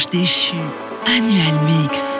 ange déchu. Annual Mix.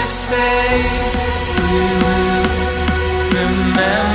this place we will remember.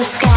the sky.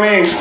Me.